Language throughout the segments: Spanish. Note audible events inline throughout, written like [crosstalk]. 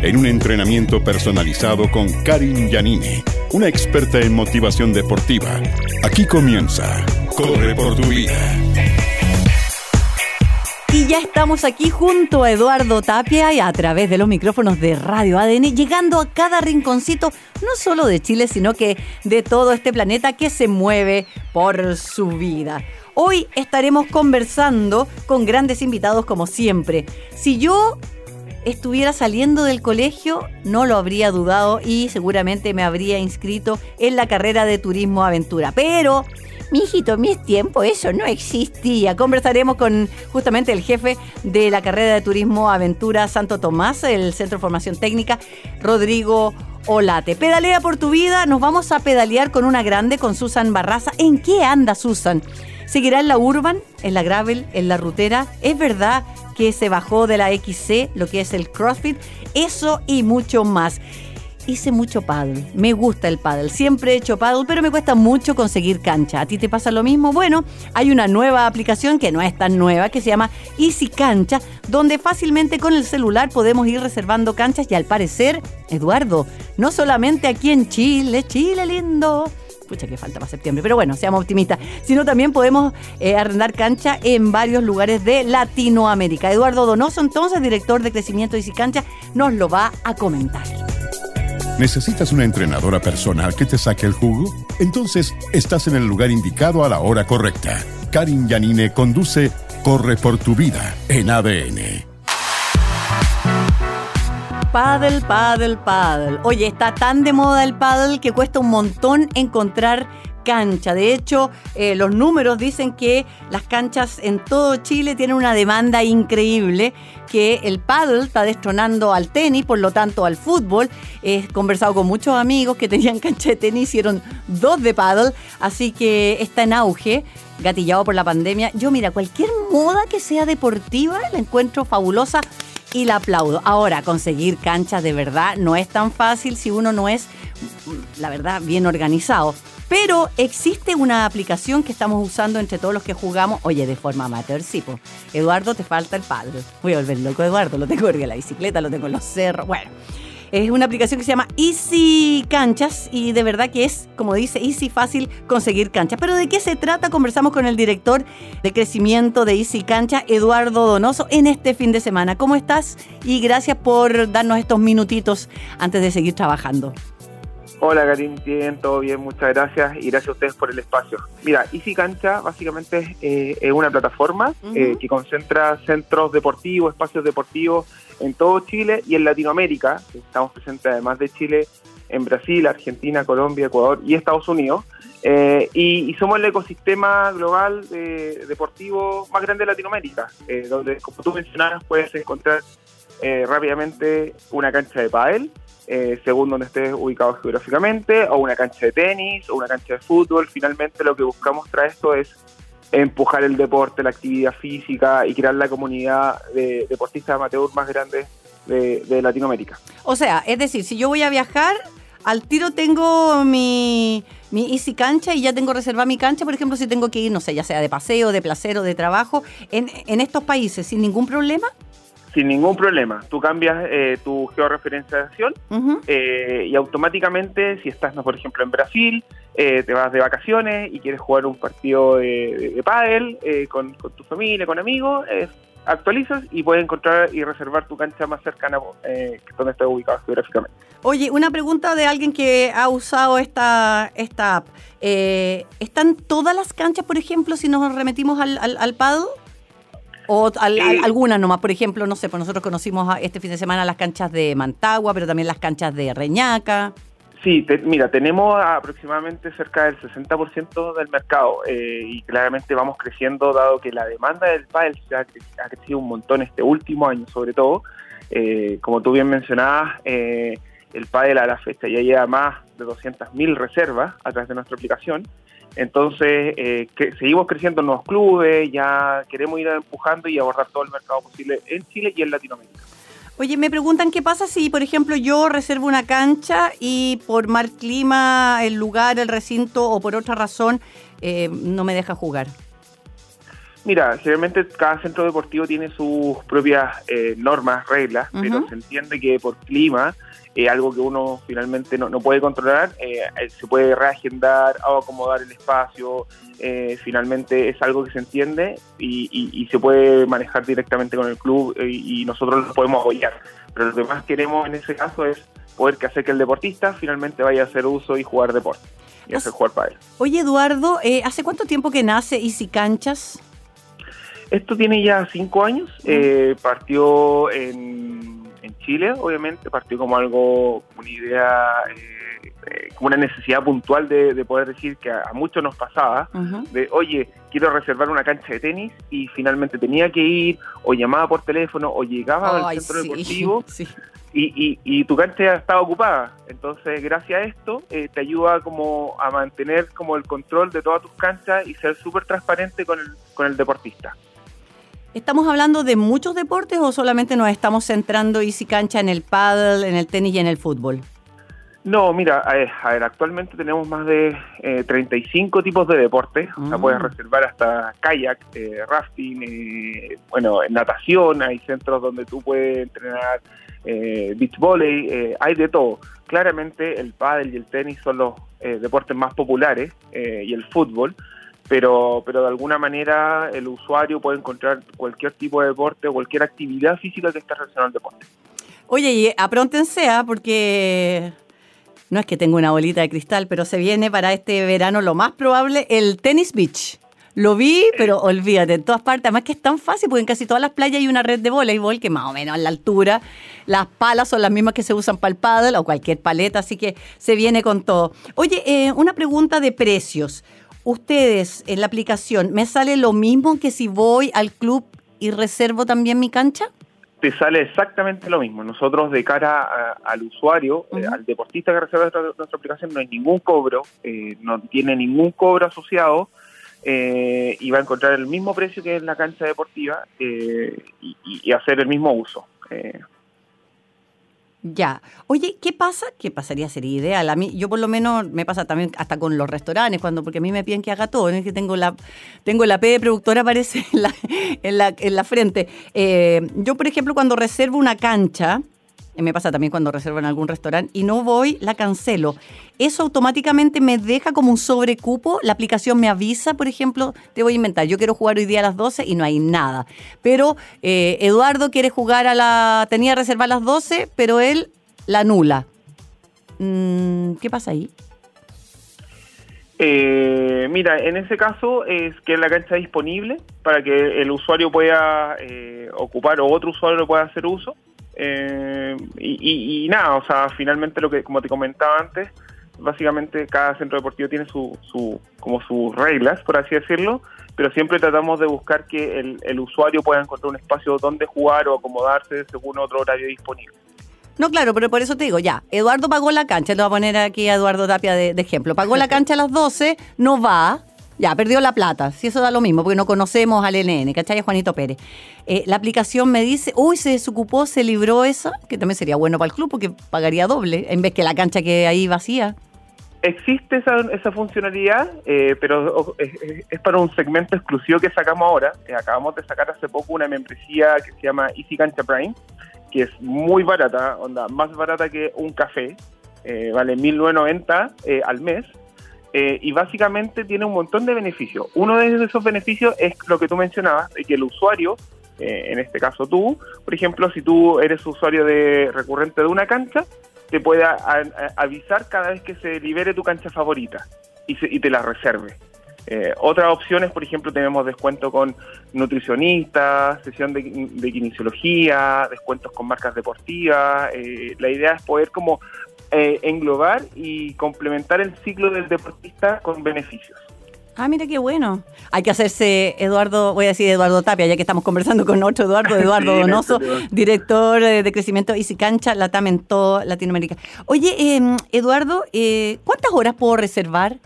En un entrenamiento personalizado con Karin Yanini, una experta en motivación deportiva. Aquí comienza Corre por tu vida. Y ya estamos aquí junto a Eduardo Tapia y a través de los micrófonos de Radio ADN, llegando a cada rinconcito, no solo de Chile, sino que de todo este planeta que se mueve por su vida. Hoy estaremos conversando con grandes invitados como siempre. Si yo estuviera saliendo del colegio, no lo habría dudado y seguramente me habría inscrito en la carrera de turismo aventura. Pero mi hijito, en mis tiempos eso no existía. Conversaremos con justamente el jefe de la carrera de turismo aventura Santo Tomás, el Centro de Formación Técnica, Rodrigo Olate. Pedalea por tu vida, nos vamos a pedalear con una grande, con Susan Barraza. ¿En qué anda Susan? ¿Seguirá en la Urban, en la Gravel, en la Rutera? ¿Es verdad que se bajó de la XC, lo que es el CrossFit? Eso y mucho más hice mucho paddle. Me gusta el paddle. Siempre he hecho paddle, pero me cuesta mucho conseguir cancha. ¿A ti te pasa lo mismo? Bueno, hay una nueva aplicación que no es tan nueva, que se llama Easy Cancha, donde fácilmente con el celular podemos ir reservando canchas y al parecer, Eduardo, no solamente aquí en Chile, Chile lindo pucha que falta para septiembre, pero bueno, seamos optimistas, sino también podemos eh, arrendar cancha en varios lugares de Latinoamérica. Eduardo Donoso, entonces, director de crecimiento de Cancha, nos lo va a comentar. ¿Necesitas una entrenadora personal que te saque el jugo? Entonces estás en el lugar indicado a la hora correcta. Karin Yanine conduce Corre por tu vida en ADN. Paddle, paddle, paddle. Oye, está tan de moda el paddle que cuesta un montón encontrar cancha. De hecho, eh, los números dicen que las canchas en todo Chile tienen una demanda increíble, que el paddle está destronando al tenis, por lo tanto al fútbol. He conversado con muchos amigos que tenían [laughs] cancha de tenis, hicieron dos de paddle, así que está en auge gatillado por la pandemia. Yo, mira, cualquier moda que sea deportiva la encuentro fabulosa y la aplaudo. Ahora, conseguir canchas de verdad no es tan fácil si uno no es, la verdad, bien organizado. Pero existe una aplicación que estamos usando entre todos los que jugamos, oye, de forma amateur, sí. Eduardo, te falta el padre. Voy a volver loco, Eduardo, lo tengo en la bicicleta, lo tengo en los cerros, bueno. Es una aplicación que se llama Easy Canchas y de verdad que es, como dice, easy, fácil conseguir canchas. Pero ¿de qué se trata? Conversamos con el director de crecimiento de Easy Cancha, Eduardo Donoso, en este fin de semana. ¿Cómo estás? Y gracias por darnos estos minutitos antes de seguir trabajando. Hola Karim, bien, todo bien, muchas gracias y gracias a ustedes por el espacio. Mira, Easy Cancha básicamente es eh, una plataforma eh, que concentra centros deportivos, espacios deportivos en todo Chile y en Latinoamérica. Estamos presentes además de Chile en Brasil, Argentina, Colombia, Ecuador y Estados Unidos. Eh, y, somos el ecosistema global deportivo más grande de Latinoamérica, donde, como tú mencionabas, puedes encontrar rápidamente una cancha de pádel, eh, según donde estés ubicado geográficamente, o una cancha de tenis, o una cancha de fútbol. Finalmente lo que buscamos tras esto es empujar el deporte, la actividad física y crear la comunidad de deportistas amateur más grande de, Latinoamérica. O sea, es decir, si yo voy a viajar, al tiro tengo mi, mi Easy Cancha y ya tengo reservada mi cancha, por ejemplo, si tengo que ir, no sé, ya sea de paseo, de placer o de trabajo, en, en estos países, sin ningún problema sin ningún problema. Tú cambias eh, tu georreferenciación eh, y automáticamente, si estás, por ejemplo, en Brasil, eh, te vas de vacaciones y quieres jugar un partido de, de, pádel con, tu familia, con amigos, actualizas y puedes encontrar y reservar tu cancha más cercana donde estés ubicado geográficamente. Oye, una pregunta de alguien que ha usado esta, esta app. ¿Están todas las canchas, por ejemplo, si nos remitimos al, al, al o algunas nomás, por ejemplo, no sé, pues nosotros conocimos este fin de semana las canchas de Mantagua, pero también las canchas de Reñaca. Sí, mira, tenemos aproximadamente cerca del 60% del mercado eh, y claramente vamos creciendo dado que la demanda del pádel se ha, crecido un montón este último año sobre todo. Eh, como tú bien mencionabas, eh, el pádel a la fecha ya lleva más de 200.000 reservas a través de nuestra aplicación. Entonces, eh, que seguimos creciendo en nuevos clubes, ya queremos ir empujando y abordar todo el mercado posible en Chile y en Latinoamérica. Oye, me preguntan qué pasa si, por ejemplo, yo reservo una cancha y por mal clima, el lugar, el recinto o por otra razón eh, no me deja jugar. Mira, generalmente cada centro deportivo tiene sus propias eh, normas, reglas, pero se entiende que por clima, eh, algo que uno finalmente no, puede controlar, eh, se puede reagendar o acomodar el espacio, finalmente es algo que se entiende y, se puede manejar directamente con el club y, nosotros lo podemos apoyar. Pero lo que más queremos en ese caso es poder que hacer que el deportista finalmente vaya a hacer uso y jugar deporte y hacer jugar para él. Oye Eduardo, ¿hace cuánto tiempo que nace Easy Canchas? Esto tiene ya cinco años. Eh, partió en, Chile, obviamente. Partió como algo, una idea, eh, eh, como una necesidad puntual de, poder decir que a, muchos nos pasaba. De, oye, quiero reservar una cancha de tenis y finalmente tenía que ir, o llamaba por teléfono, o llegaba al centro deportivo. [laughs] Y, y, tu cancha ya estaba ocupada. Entonces, gracias a esto, te ayuda como a mantener como el control de todas tus canchas y ser súper transparente con el, con el deportista. ¿Estamos hablando de muchos deportes o solamente nos estamos centrando Easy Cancha en el paddle, en el tenis y en el fútbol? No, mira, a ver, actualmente tenemos más de 35 eh, tipos de deportes. O sea, puedes reservar hasta kayak, eh, rafting, eh, bueno, natación, hay centros donde tú puedes entrenar beach volley, hay de todo. Claramente el pádel y el tenis son los deportes más populares y el fútbol pero, pero de alguna manera el usuario puede encontrar cualquier tipo de deporte o cualquier actividad física que esté relacionada al deporte. Oye, y apróntense, ¿ah? porque no es que tenga una bolita de cristal, pero se viene para este verano lo más probable el Tennis Beach. Lo vi, pero olvídate, en todas partes. Además que es tan fácil, porque en casi todas las playas hay una red de voleibol que más o menos a la altura. Las palas son las mismas que se usan para el paddle o cualquier paleta, así que se viene con todo. Oye, eh, una pregunta de precios ustedes en la aplicación, ¿me sale lo mismo que si voy al club y reservo también mi cancha? Te sale exactamente lo mismo. Nosotros de cara al usuario, eh, al deportista que reserva nuestra, aplicación, no hay ningún cobro, eh, no tiene ningún cobro asociado eh, y va a encontrar el mismo precio que en la cancha deportiva y, hacer el mismo uso. Ya. Oye, ¿qué pasa? ¿Qué pasaría? Sería ideal. A mí, yo por lo menos me pasa también hasta con los restaurantes, cuando, porque a mí me piden que haga todo. Es que tengo la, tengo la P de productora, [laughs] aparece en la, en la, en la frente. Eh, yo, por ejemplo, cuando reservo una cancha, me pasa también cuando reservo en algún restaurante y no voy, la cancelo. Eso automáticamente me deja como un sobrecupo. La aplicación me avisa, por ejemplo, te voy a inventar, yo quiero jugar hoy día a las 12 y no hay nada. Pero eh, Eduardo quiere jugar a la... tenía reservar a las 12, pero él la anula. Mm, ¿Qué pasa ahí? Eh, mira, en ese caso es que la cancha disponible para que el usuario pueda eh, ocupar o otro usuario pueda hacer uso. Eh, y, nada, o sea, finalmente lo que, como te comentaba antes, básicamente cada centro deportivo tiene su, su como sus reglas, por así decirlo, pero siempre tratamos de buscar que el, usuario pueda encontrar un espacio donde jugar o acomodarse según otro horario disponible. No, claro, pero por eso te digo, ya, Eduardo pagó la cancha, le voy a poner aquí a Eduardo Tapia de, de ejemplo, pagó la [laughs] cancha a las 12, no va, ya, perdió la plata. Si eso da lo mismo, porque no conocemos al NN, ¿cachai? Juanito Pérez. Eh, la aplicación me dice, uy, se desocupó, se libró esa, que también sería bueno para el club porque pagaría doble, en vez que la cancha que ahí vacía. Existe esa, funcionalidad, eh, pero es, para un segmento exclusivo que sacamos ahora. Eh, acabamos de sacar hace poco una membresía que se llama Easy Cancha Prime, que es muy barata, onda, más barata que un café. vale 1.990 al mes eh, y básicamente tiene un montón de beneficios. Uno de esos beneficios es lo que tú mencionabas, de que el usuario, eh, en este caso tú, por ejemplo, si tú eres usuario de recurrente de una cancha, te pueda avisar cada vez que se libere tu cancha favorita y, te la reserve. Eh, otras opciones, por ejemplo, tenemos descuento con nutricionistas, sesión de, de kinesiología, descuentos con marcas deportivas. la idea es poder como eh, englobar y complementar el ciclo del deportista con beneficios. Ah, mira qué bueno. Hay que hacerse Eduardo, voy a decir Eduardo Tapia, ya que estamos conversando con otro Eduardo, [laughs] Eduardo Donoso, director eh, de crecimiento Easy Cancha, Latam en toda Latinoamérica. Oye, em, Eduardo, eh, ¿cuántas horas puedo reservar?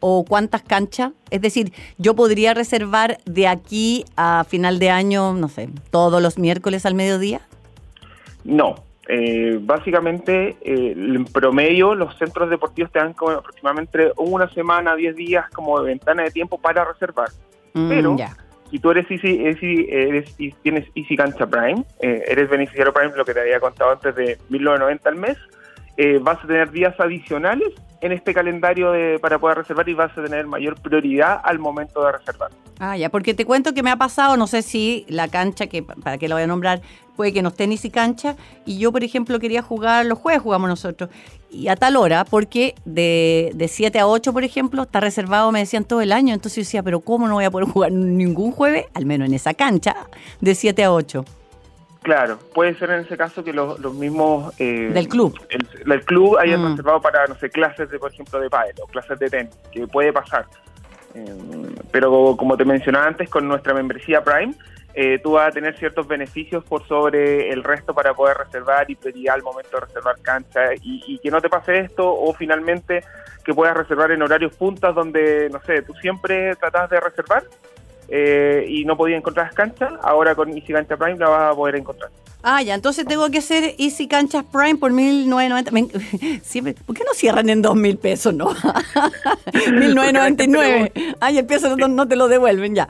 ¿O cuántas canchas? Es decir, yo podría reservar de aquí a final de año, no sé, todos los miércoles al mediodía. No, eh, básicamente, eh, en promedio, los centros deportivos te dan como aproximadamente una semana, 10 días como de ventana de tiempo para reservar. Mm, Pero si tú eres Easy, eres, y tienes Easy Cancha Prime, eh, eres beneficiario Prime, lo que te había contado antes de 1990 al mes, eh, vas a tener días adicionales en este calendario de, para poder reservar y vas a tener mayor prioridad al momento de reservar. Ah, ya, porque te cuento que me ha pasado, no sé si la cancha, que para qué la voy a nombrar, puede que no esté ni si cancha, y yo, por ejemplo, quería jugar, los jueves jugamos nosotros, y a tal hora, porque de, de 7 a 8, por ejemplo, está reservado, me decían todo el año, entonces yo decía, pero ¿cómo no voy a poder jugar ningún jueves, al menos en esa cancha, de 7 a 8? Claro, puede ser en ese caso que los, mismos... Eh, del club. El, club hayan mm. reservado para, no sé, clases de, por ejemplo, de pádel o clases de tenis, que puede pasar. Eh, pero como te mencionaba antes, con nuestra membresía Prime, eh, tú vas a tener ciertos beneficios por sobre el resto para poder reservar y pedir al momento de reservar cancha y, y, que no te pase esto o finalmente que puedas reservar en horarios puntas donde, no sé, tú siempre tratas de reservar eh, y no podía encontrar canchas, ahora con Easy Cancha Prime la vas a poder encontrar. Ah, ya, entonces tengo que hacer Easy Canchas Prime por 1990. [laughs] Siempre, ¿Por qué no cierran en 2.000 pesos, no? [laughs] [laughs] 1999. Ay, el peso no, te lo devuelven ya.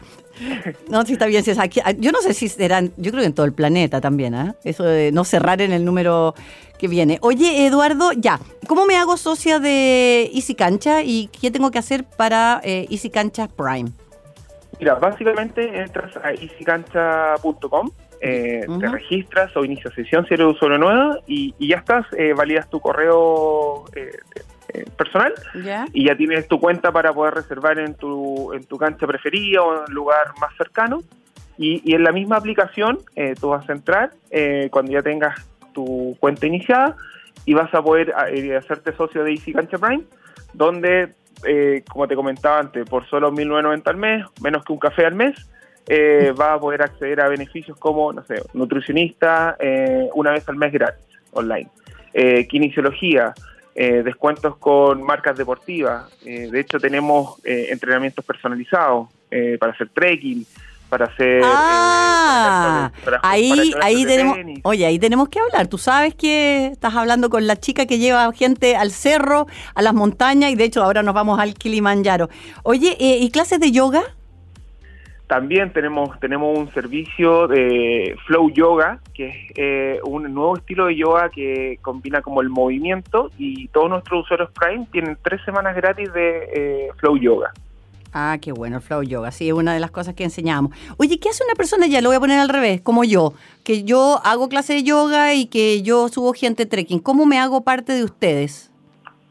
No, sí está bien. Si es aquí, yo no sé si serán, yo creo que en todo el planeta también, ¿eh? Eso de no cerrar en el número que viene. Oye, Eduardo, ya, ¿cómo me hago socia de Easy Cancha y qué tengo que hacer para eh, Easy Cancha Prime? Mira, básicamente entras a easycancha.com, eh, te registras o inicias sesión si eres usuario nuevo y, ya estás, eh, validas tu correo eh, eh, personal y ya tienes tu cuenta para poder reservar en tu, en tu cancha preferida o en el lugar más cercano. Y, y en la misma aplicación tú vas a entrar cuando ya tengas tu cuenta iniciada y vas a poder hacerte socio de Easy Cancha Prime, donde eh, como te comentaba antes, por solo 1.990 al mes, menos que un café al mes, eh, va a poder acceder a beneficios como, no sé, nutricionista eh, una vez al mes gratis, online. kinesiología, descuentos con marcas deportivas. de hecho, tenemos entrenamientos personalizados para hacer trekking, para hacer ah, ahí ahí tenemos oye ahí tenemos que hablar. Tú sabes que estás hablando con la chica que lleva gente al cerro a las montañas y de hecho ahora nos vamos al Kilimanjaro. Oye eh, y clases de yoga también tenemos tenemos un servicio de flow yoga que es eh, un nuevo estilo de yoga que combina como el movimiento y todos nuestros usuarios Prime tienen tres semanas gratis de eh, flow yoga Ah, qué bueno, el flow yoga, sí, es una de las cosas que enseñamos. Oye, ¿qué hace una persona, ya lo voy a poner al revés, como yo, que yo hago clase de yoga y que yo subo gente trekking? ¿Cómo me hago parte de ustedes?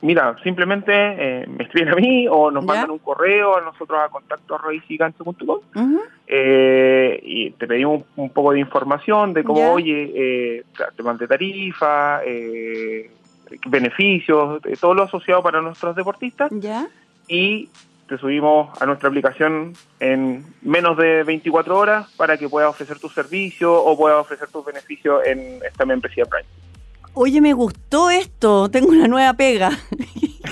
Mira, simplemente eh, me escriben a mí o nos mandan un correo a nosotros a contacto eh, y te pedimos un, poco de información de cómo, oye, eh, temas de tarifa, eh, beneficios, todo lo asociado para nuestros deportistas. ¿Ya? Y te subimos a nuestra aplicación en menos de 24 horas para que puedas ofrecer tu servicio o puedas ofrecer tus beneficios en esta membresía Prime. Oye, me gustó esto, tengo una nueva pega.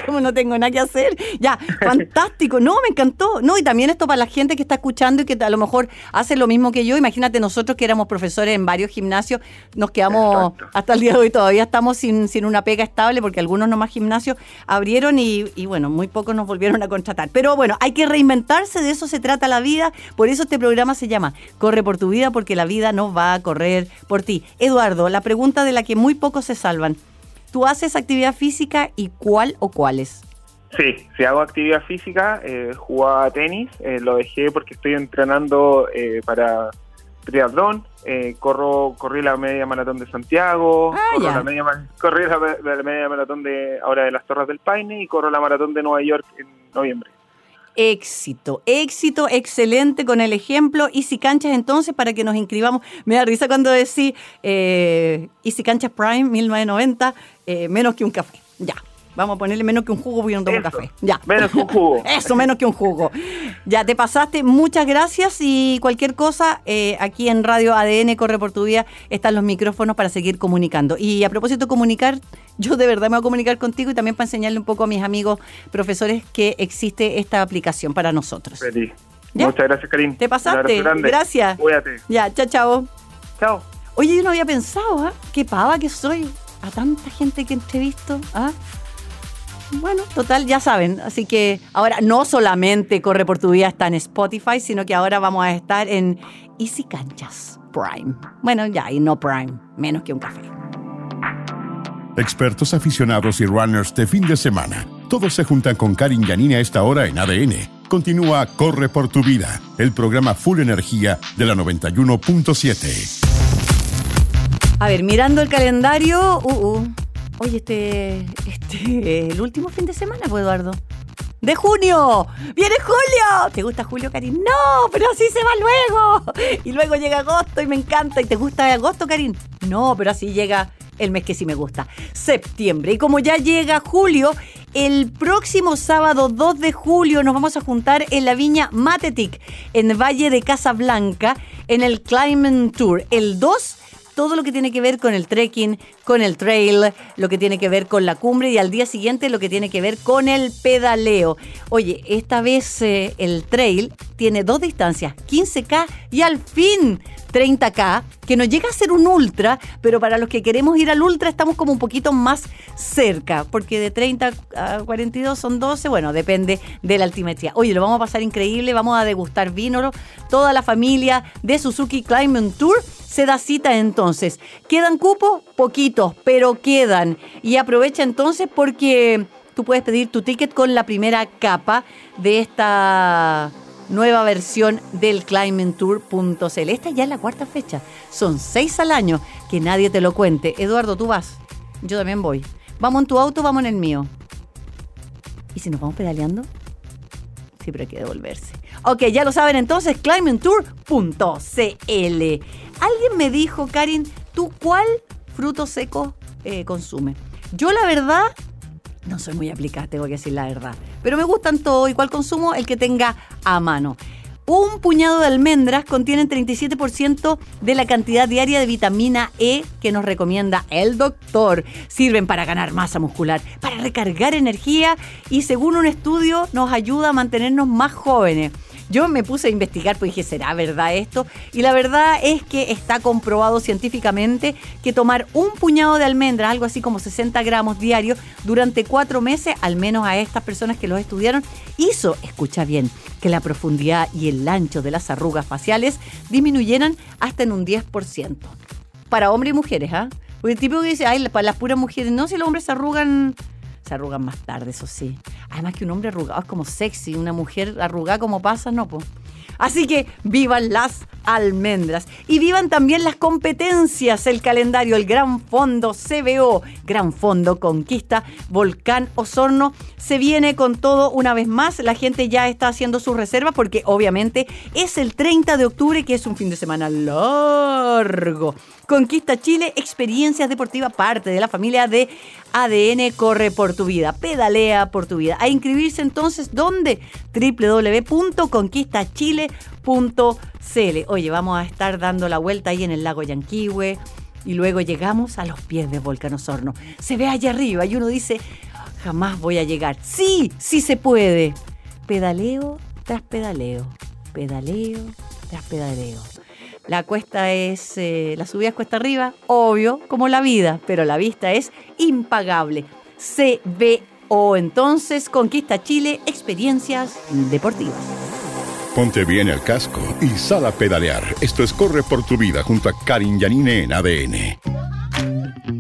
Como no tengo nada que hacer. Ya, fantástico. No, me encantó. No, y también esto para la gente que está escuchando y que a lo mejor hace lo mismo que yo. Imagínate nosotros que éramos profesores en varios gimnasios, nos quedamos hasta el día de hoy todavía estamos sin, sin una pega estable porque algunos nomás gimnasios abrieron y, y bueno, muy pocos nos volvieron a contratar. Pero bueno, hay que reinventarse, de eso se trata la vida. Por eso este programa se llama Corre por tu vida porque la vida no va a correr por ti. Eduardo, la pregunta de la que muy pocos se salvan. ¿Tú haces actividad física y cuál o cuáles? Sí, si hago actividad física, eh, jugaba tenis, eh, lo dejé porque estoy entrenando eh, para triatlón, eh, corro, corrí la media maratón de Santiago, ah, la media, corrí la, media maratón de ahora de las Torres del Paine y corro la maratón de Nueva York en noviembre éxito, éxito, excelente con el ejemplo. Easy Canchas entonces para que nos inscribamos. Me da risa cuando decís eh, Easy Canchas Prime 1990, eh, menos que un café. Ya. Vamos a ponerle menos que un jugo porque yo no tomo Eso, café. Ya. menos que un jugo. [laughs] Eso, menos que un jugo. Ya te pasaste. Muchas gracias y cualquier cosa, eh, aquí en Radio ADN Corre por tu Vida están los micrófonos para seguir comunicando. Y a propósito de comunicar, yo de verdad me voy a comunicar contigo y también para enseñarle un poco a mis amigos profesores que existe esta aplicación para nosotros. Feliz. ¿Ya? Muchas gracias, Karim. Te pasaste. Gracias. Cuídate. Ya, chao, chao. Chao. Oye, yo no había pensado, ¿ah? Qué pava que soy. A tanta gente que entrevisto, ¿ah? Bueno, total, ya saben. Así que ahora no solamente Corre por tu Vida está en Spotify, sino que ahora vamos a estar en Easy Canchas Prime. Bueno, ya, y no Prime, menos que un café. Expertos aficionados y runners de fin de semana. Todos se juntan con Karin Yanini a esta hora en ADN. Continúa Corre por tu vida, el programa Full Energía de la 91.7. A ver, mirando el calendario, uh, uh. Oye, este, este, [laughs] el último fin de semana, pues, Eduardo. ¡De junio! ¡Viene julio! ¿Te gusta julio, Karin? No, pero así se va luego. Y luego llega agosto y me encanta. ¿Y te gusta agosto, Karin? No, pero así llega el mes que sí me gusta. Septiembre. Y como ya llega julio, el próximo sábado 2 de julio nos vamos a juntar en la viña Matetic, en Valle de Casablanca, en el Climbing Tour. El 2 todo lo que tiene que ver con el trekking, con el trail, lo que tiene que ver con la cumbre y al día siguiente lo que tiene que ver con el pedaleo. Oye, esta vez eh, el trail tiene dos distancias, 15K y al fin 30K, que no llega a ser un ultra, pero para los que queremos ir al ultra estamos como un poquito más cerca, porque de 30 a 42 son 12, bueno, depende de la altimetría. Oye, lo vamos a pasar increíble, vamos a degustar vino, toda la familia de Suzuki Climbing Tour se da cita entonces. ¿Quedan cupos? Pero quedan. Y aprovecha entonces porque tú puedes pedir tu ticket con la primera capa de esta nueva versión del climbingtour.cl. Esta ya es la cuarta fecha. Son seis al año. Que nadie te lo cuente. Eduardo, tú vas. Yo también voy. Vamos en tu auto, vamos en el mío. ¿Y si nos vamos pedaleando? Pero hay que devolverse. Ok, ya lo saben entonces, climbingtour.cl. Alguien me dijo, Karin, ¿tú cuál fruto seco eh, consumes? Yo la verdad, no soy muy aplicada, tengo que decir la verdad. Pero me gustan todos y cuál consumo, el que tenga a mano. Un puñado de almendras contienen 37% de la cantidad diaria de vitamina E que nos recomienda el doctor. Sirven para ganar masa muscular, para recargar energía y según un estudio nos ayuda a mantenernos más jóvenes. Yo me puse a investigar, pues dije, ¿será verdad esto? Y la verdad es que está comprobado científicamente que tomar un puñado de almendras, algo así como 60 gramos diarios, durante cuatro meses, al menos a estas personas que los estudiaron, hizo, escucha bien, que la profundidad y el ancho de las arrugas faciales disminuyeran hasta en un 10%. Para hombres y mujeres, ¿ah? Porque el tipo que dice, ay, para las puras mujeres, no, si los hombres se arrugan se arrugan más tarde, eso sí. Además que un hombre arrugado es como sexy, una mujer arrugada como pasa, no, pues. Así que vivan las almendras y vivan también las competencias, el calendario, el Gran Fondo CBO, Gran Fondo Conquista, Volcán Osorno, se viene con todo una vez más, la gente ya está haciendo sus reservas porque obviamente es el 30 de octubre que es un fin de semana largo. Conquista Chile, experiencias deportivas, parte de la familia de ADN Corre por tu vida, pedalea por tu vida. A inscribirse entonces, ¿dónde? www.conquistachile.cl. Oye, vamos a estar dando la vuelta ahí en el lago Yanquihue y luego llegamos a los pies de Volcán Osorno. Se ve allá arriba y uno dice, jamás voy a llegar. Sí, sí se puede. Pedaleo tras pedaleo, pedaleo tras pedaleo. La cuesta es, eh, la subida es cuesta arriba, obvio, como la vida, pero la vista es impagable. CBO, entonces, Conquista Chile, experiencias deportivas. Ponte bien el casco y sal a pedalear. Esto es Corre por tu vida junto a Karin Yanine en ADN.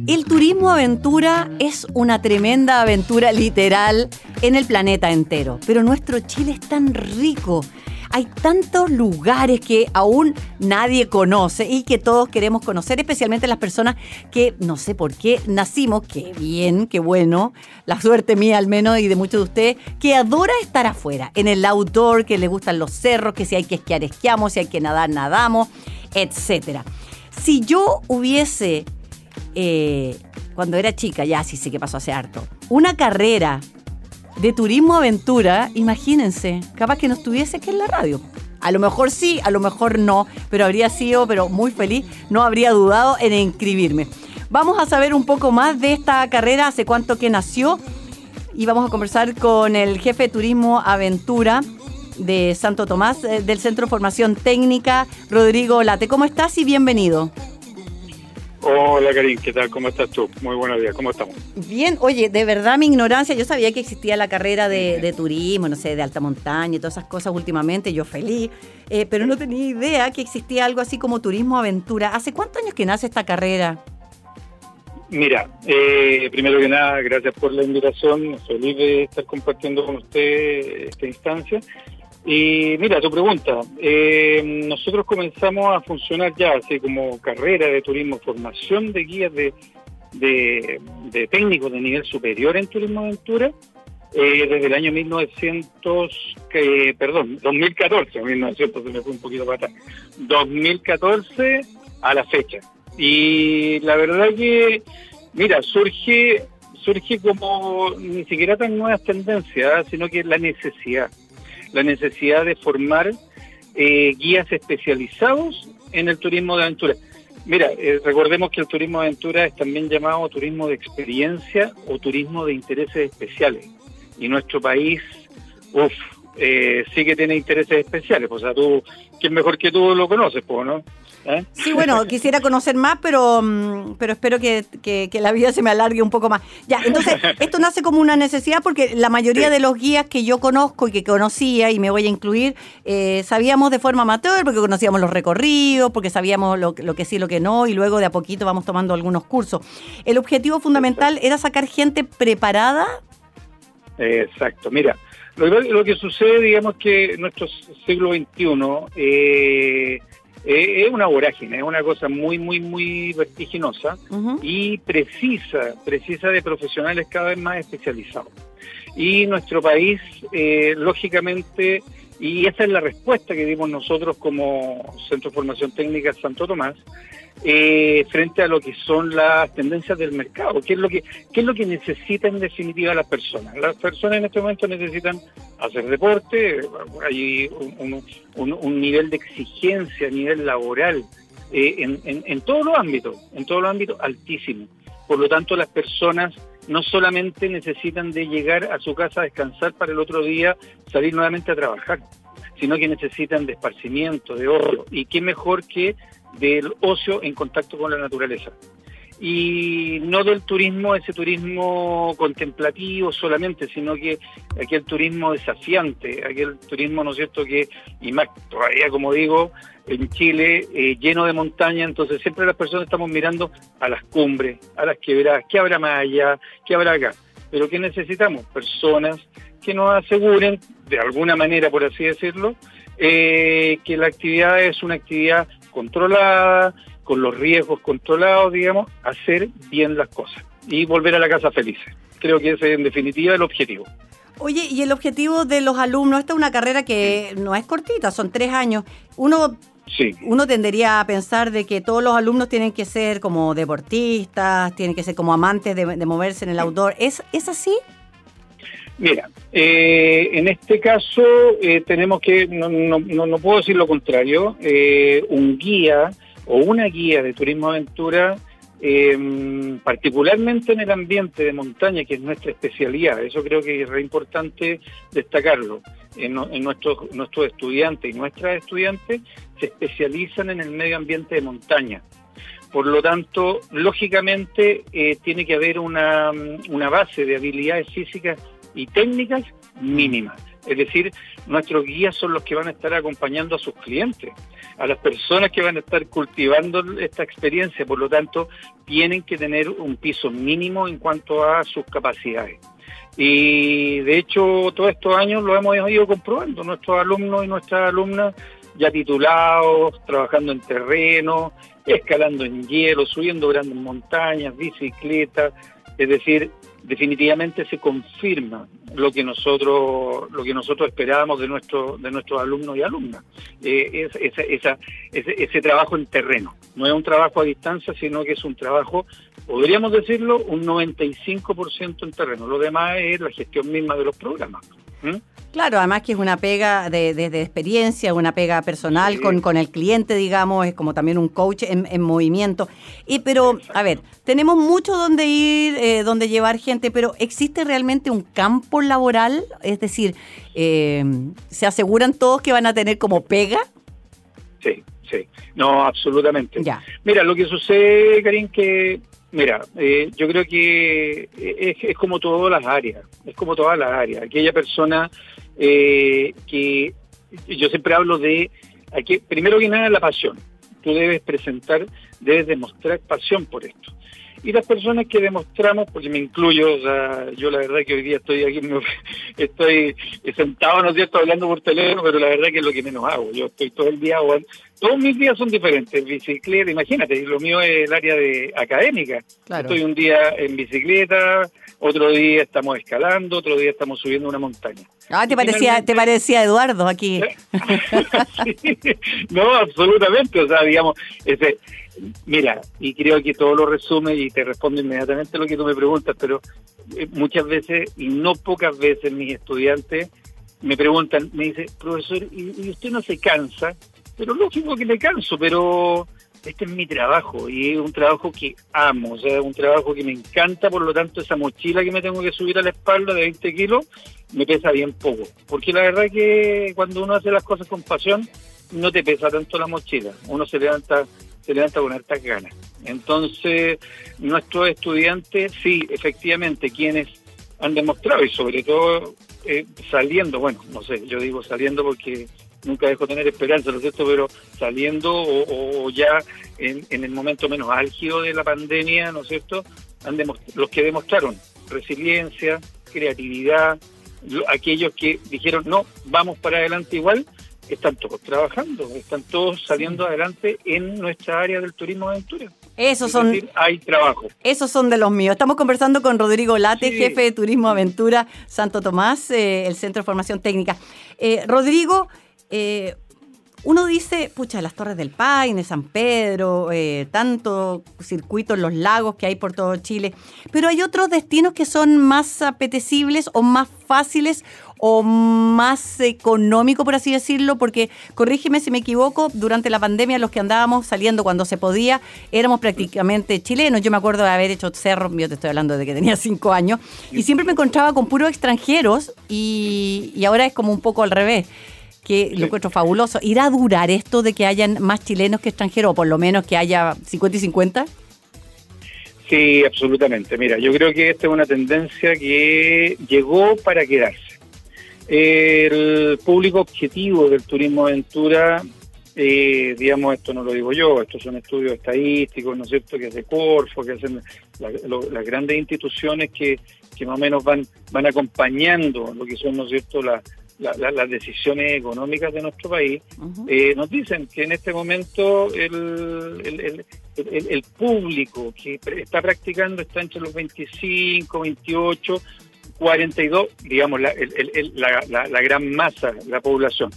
El turismo aventura es una tremenda aventura literal en el planeta entero, pero nuestro Chile es tan rico. Hay tantos lugares que aún nadie conoce y que todos queremos conocer, especialmente las personas que no sé por qué nacimos, qué bien, qué bueno, la suerte mía al menos y de muchos de ustedes, que adora estar afuera, en el outdoor, que le gustan los cerros, que si hay que esquiar, esquiamos, si hay que nadar, nadamos, etcétera. Si yo hubiese eh, cuando era chica, ya sí sé que pasó hace harto, una carrera de turismo aventura, imagínense, capaz que no estuviese aquí en la radio. A lo mejor sí, a lo mejor no, pero habría sido, pero muy feliz, no habría dudado en inscribirme. Vamos a saber un poco más de esta carrera, hace cuánto que nació, y vamos a conversar con el jefe de Turismo Aventura de Santo Tomás, eh, del Centro de Formación Técnica, Rodrigo Late. ¿Cómo estás y bienvenido? Hola Karin, ¿qué tal? ¿Cómo estás tú? Muy buenos días, ¿cómo estamos? Bien, oye, de verdad mi ignorancia, yo sabía que existía la carrera de, turismo, no sé, de alta montaña y todas esas cosas últimamente, yo feliz, eh, pero no tenía idea que existía algo así como turismo aventura. ¿Hace cuántos años que nace esta carrera? Mira, eh, primero que nada, gracias por la invitación, feliz de estar compartiendo con usted esta instancia. Y mira, tu pregunta, eh, nosotros comenzamos a funcionar ya así como carrera de turismo, formación de guías de, de, técnicos de nivel superior en turismo aventura eh, desde el año 1900, que, perdón, 2014, 1900 se me fue un poquito para atrás, 2014 a la fecha. Y la verdad que, mira, surge surge como ni siquiera tan nuevas tendencias, sino que la necesidad la necesidad de formar eh, guías especializados en el turismo de aventura. Mira, eh, recordemos que el turismo de aventura es también llamado turismo de experiencia o turismo de intereses especiales. Y nuestro país, uff, eh, sí que tiene intereses especiales. O sea, tú, ¿quién mejor que tú lo conoces, ¿no? ¿Eh? Sí, bueno, [laughs] quisiera conocer más, pero, mm, pero espero que, la vida se me alargue un poco más. Ya, entonces, esto nace como una necesidad porque la mayoría de los guías que yo conozco y que conocía, y me voy a incluir, eh, sabíamos de forma amateur porque conocíamos los recorridos, porque sabíamos lo, lo que sí, lo que no, y luego de a poquito vamos tomando algunos cursos. El objetivo fundamental era sacar gente preparada. Exacto, mira. Lo, que sucede, digamos que nuestro siglo XXI eh, es una vorágine, es una cosa muy, muy, muy vertiginosa y precisa, precisa de profesionales cada vez más especializados. Y nuestro país, eh, lógicamente, y esa es la respuesta que dimos nosotros como Centro de Formación Técnica Santo Tomás, eh, frente a lo que son las tendencias del mercado, qué es lo que qué es lo que necesitan en definitiva las personas. Las personas en este momento necesitan hacer deporte, hay un, nivel de exigencia a nivel laboral eh, en, en, en todos los ámbitos, en todos los ámbitos altísimo. Por lo tanto, las personas no solamente necesitan de llegar a su casa a descansar para el otro día salir nuevamente a trabajar, sino que necesitan de esparcimiento, de ocio. ¿Y qué mejor que del ocio en contacto con la naturaleza? Y no del turismo, ese turismo contemplativo solamente, sino que aquel turismo desafiante, aquel turismo, ¿no es cierto?, que, y más todavía, como digo, en Chile, eh, lleno de montaña, entonces siempre las personas estamos mirando a las cumbres, a las quebradas, ¿qué habrá más allá? ¿Qué habrá acá? Pero ¿qué necesitamos? Personas que nos aseguren, de alguna manera, por así decirlo, eh, que la actividad es una actividad controlada, con los riesgos controlados, digamos, hacer bien las cosas y volver a la casa felices. Creo que ese es en definitiva el objetivo. Oye, y el objetivo de los alumnos, esta es una carrera que no es cortita, son tres años. Uno, sí. uno tendería a pensar de que todos los alumnos tienen que ser como deportistas, tienen que ser como amantes de, moverse en el outdoor. ¿Es, ¿Es así? Mira, eh, en este caso eh, tenemos que, no, no, no, puedo decir lo contrario, eh, un guía o una guía de turismo aventura, eh, particularmente en el ambiente de montaña, que es nuestra especialidad. Eso creo que es re importante destacarlo. En, nuestros, nuestros estudiantes y nuestras estudiantes se especializan en el medio ambiente de montaña. Por lo tanto, lógicamente eh, tiene que haber una, una base de habilidades físicas y técnicas mínimas. Es decir, nuestros guías son los que van a estar acompañando a sus clientes, a las personas que van a estar cultivando esta experiencia. Por lo tanto, tienen que tener un piso mínimo en cuanto a sus capacidades. Y de hecho, todos estos años lo hemos ido comprobando. Nuestros alumnos y nuestras alumnas ya titulados, trabajando en terreno, escalando en hielo, subiendo grandes montañas, bicicletas, es decir, definitivamente se confirma lo que nosotros lo que nosotros esperábamos de nuestro de nuestros alumnos y alumnas eh, ese, ese, trabajo en terreno no es un trabajo a distancia sino que es un trabajo podríamos decirlo, un 95% en terreno. Lo demás es la gestión misma de los programas. Claro, además que es una pega de, de, experiencia, una pega personal con, con, el cliente, digamos, es como también un coach en, movimiento. Y pero, a ver, tenemos mucho donde ir, eh, donde llevar gente, pero ¿existe realmente un campo laboral? Es decir, eh, ¿se aseguran todos que van a tener como pega? Sí, sí. No, absolutamente. Ya. Mira, lo que sucede, Karim, que Mira, eh, yo creo que es, como todas las áreas, es como todas las áreas. Aquella persona eh, que yo siempre hablo de, aquí, primero que nada, la pasión. Tú debes presentar, debes demostrar pasión por esto. Y las personas que demostramos, porque me incluyo, o sea, yo la verdad que hoy día estoy aquí, [laughs] estoy sentado, ¿no es cierto?, hablando por teléfono, pero la verdad que es lo que menos hago. Yo estoy todo el día, todos mis días son diferentes. Bicicleta, imagínate, lo mío es el área de académica. Estoy un día en bicicleta, otro día estamos escalando, otro día estamos subiendo una montaña. Ah, te parecía, te parecía Eduardo aquí. [laughs] [laughs] No, absolutamente. O sea, digamos, ese, mira, y creo que todo lo resume y te respondo inmediatamente lo que tú me preguntas, pero eh, muchas veces y no pocas veces mis estudiantes me preguntan, me dice, profesor, ¿y usted no se cansa? pero lógico que me canso, pero este es mi trabajo y es un trabajo que amo, o sea, es un trabajo que me encanta, por lo tanto esa mochila que me tengo que subir a la espalda de 20 kilos me pesa bien poco, porque la verdad que cuando uno hace las cosas con pasión no te pesa tanto la mochila, uno se levanta se levanta con hartas ganas. Entonces, nuestros estudiantes, sí, efectivamente, quienes han demostrado y sobre todo eh, saliendo, bueno, no sé, yo digo saliendo porque nunca dejo tener esperanza, ¿no es cierto? Pero saliendo o, ya en, el momento menos álgido de la pandemia, ¿no es cierto? Han los que demostraron resiliencia, creatividad, aquellos que dijeron, no, vamos para adelante igual, están todos trabajando, están todos saliendo adelante en nuestra área del turismo aventura. Esos son. hay trabajo. Esos son de los míos. Estamos conversando con Rodrigo Late, jefe de Turismo Aventura Santo Tomás, eh, el Centro de Formación Técnica. Eh, Rodrigo, eh, uno dice, pucha, las Torres del Paine, San Pedro, eh, tanto circuito en los lagos que hay por todo Chile, pero hay otros destinos que son más apetecibles o más fáciles o más económicos, por así decirlo, porque, corrígeme si me equivoco, durante la pandemia los que andábamos saliendo cuando se podía éramos prácticamente chilenos. Yo me acuerdo de haber hecho cerro, yo te estoy hablando de que tenía cinco años, y siempre me encontraba con puros extranjeros y, y ahora es como un poco al revés que lo encuentro fabuloso. ¿Irá a durar esto de que hayan más chilenos que extranjeros, o por lo menos que haya 50 y 50? Sí, absolutamente. Mira, yo creo que esta es una tendencia que llegó para quedarse. El público objetivo del turismo aventura, eh, digamos, esto no lo digo yo, estos son estudios estadísticos, ¿no es cierto?, que hace Corfo, que hacen las grandes instituciones que, que más o menos van, van acompañando lo que son, ¿no es cierto?, la, las decisiones económicas de nuestro país, eh, nos dicen que en este momento el, el, público que está practicando está entre los 25, 28, 42, digamos, la, la, la, gran masa, la población.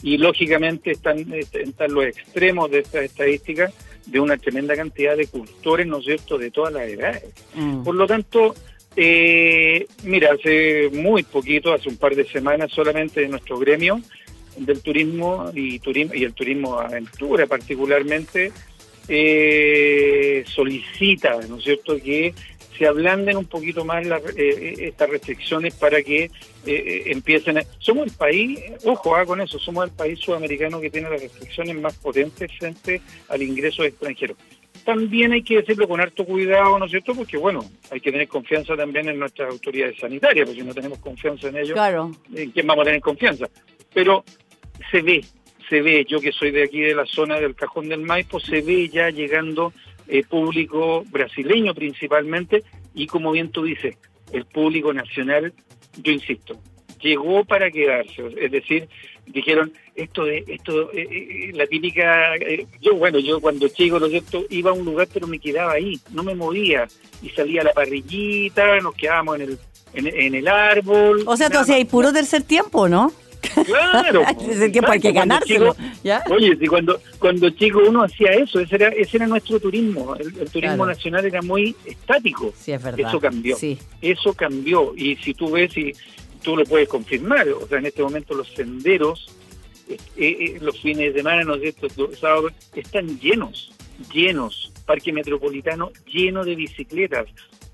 Y lógicamente están, están los extremos de esta estadística de una tremenda cantidad de cultores, ¿no es cierto?, de todas las edades. Mm. Por lo tanto, eh, mira, hace muy poquito, hace un par de semanas solamente de nuestro gremio del turismo y, turismo, y el turismo aventura particularmente, eh, solicita, ¿no es cierto?, que se ablanden un poquito más eh, estas restricciones para que eh, empiecen a... Somos el país, ojo ah, con eso, somos el país sudamericano que tiene las restricciones más potentes frente al ingreso de extranjeros también hay que decirlo con harto cuidado, ¿no es cierto? Porque, bueno, hay que tener confianza también en nuestras autoridades sanitarias, porque si no tenemos confianza en ellos, ¿en quién vamos a tener confianza? Pero se ve, se ve, yo que soy de aquí de la zona del Cajón del Maipo, se ve ya llegando eh, público brasileño principalmente, y como bien tú dices, el público nacional, yo insisto, llegó para quedarse, es decir, dijeron esto de esto eh, eh, la típica eh, yo bueno yo cuando chico no cierto iba a un lugar pero me quedaba ahí no me movía y salía a la parrillita nos quedábamos en el en, el árbol o sea tú hacías puro tercer tiempo no Claro. [laughs] ese tiempo hay que ganárselo. chico- ¿ya? Oye, si cuando, cuando chico uno hacía eso, ese era, ese era nuestro turismo. El, el turismo Claro. nacional era muy estático. Sí, es verdad. Eso cambió. Sí. Eso cambió. Y si tú ves y tú lo puedes confirmar, o sea, en este momento los senderos, eh, eh, los fines de semana, ¿no es sábados, están llenos, llenos. Parque Metropolitano lleno de bicicletas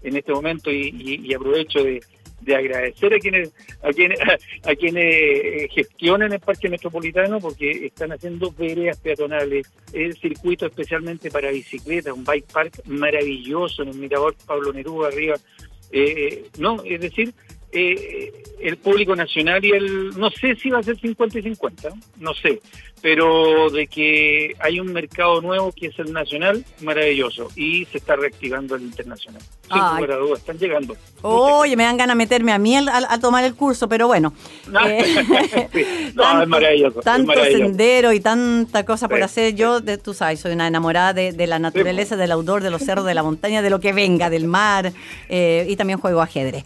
en este momento y, y- y aprovecho de, de agradecer a quienes a quienes [laughs] a, quienes eh, gestionan el Parque Metropolitano porque están haciendo veredas peatonales, el circuito especialmente para bicicletas, un bike park maravilloso en el Mirador Pablo Neruda arriba. Eh, no, es decir, eh, el público nacional y el, no sé si va a ser 50 y 50, no sé, pero de que hay un mercado nuevo que es el nacional, maravilloso, y se está reactivando el internacional. Sin lugar a dudas, están llegando. Oye, me dan ganas de meterme a mí al- al- a, tomar el curso, pero bueno. [laughs] No, Eh, [laughs] sí. No, es maravilloso, es Tanto maravilloso. sendero y tanta cosa por Sí, hacer. Yo, de, tú sabes, soy una enamorada de, de la naturaleza, del outdoor, de los cerros, de la montaña, de lo que venga, del mar, eh, y también juego ajedrez.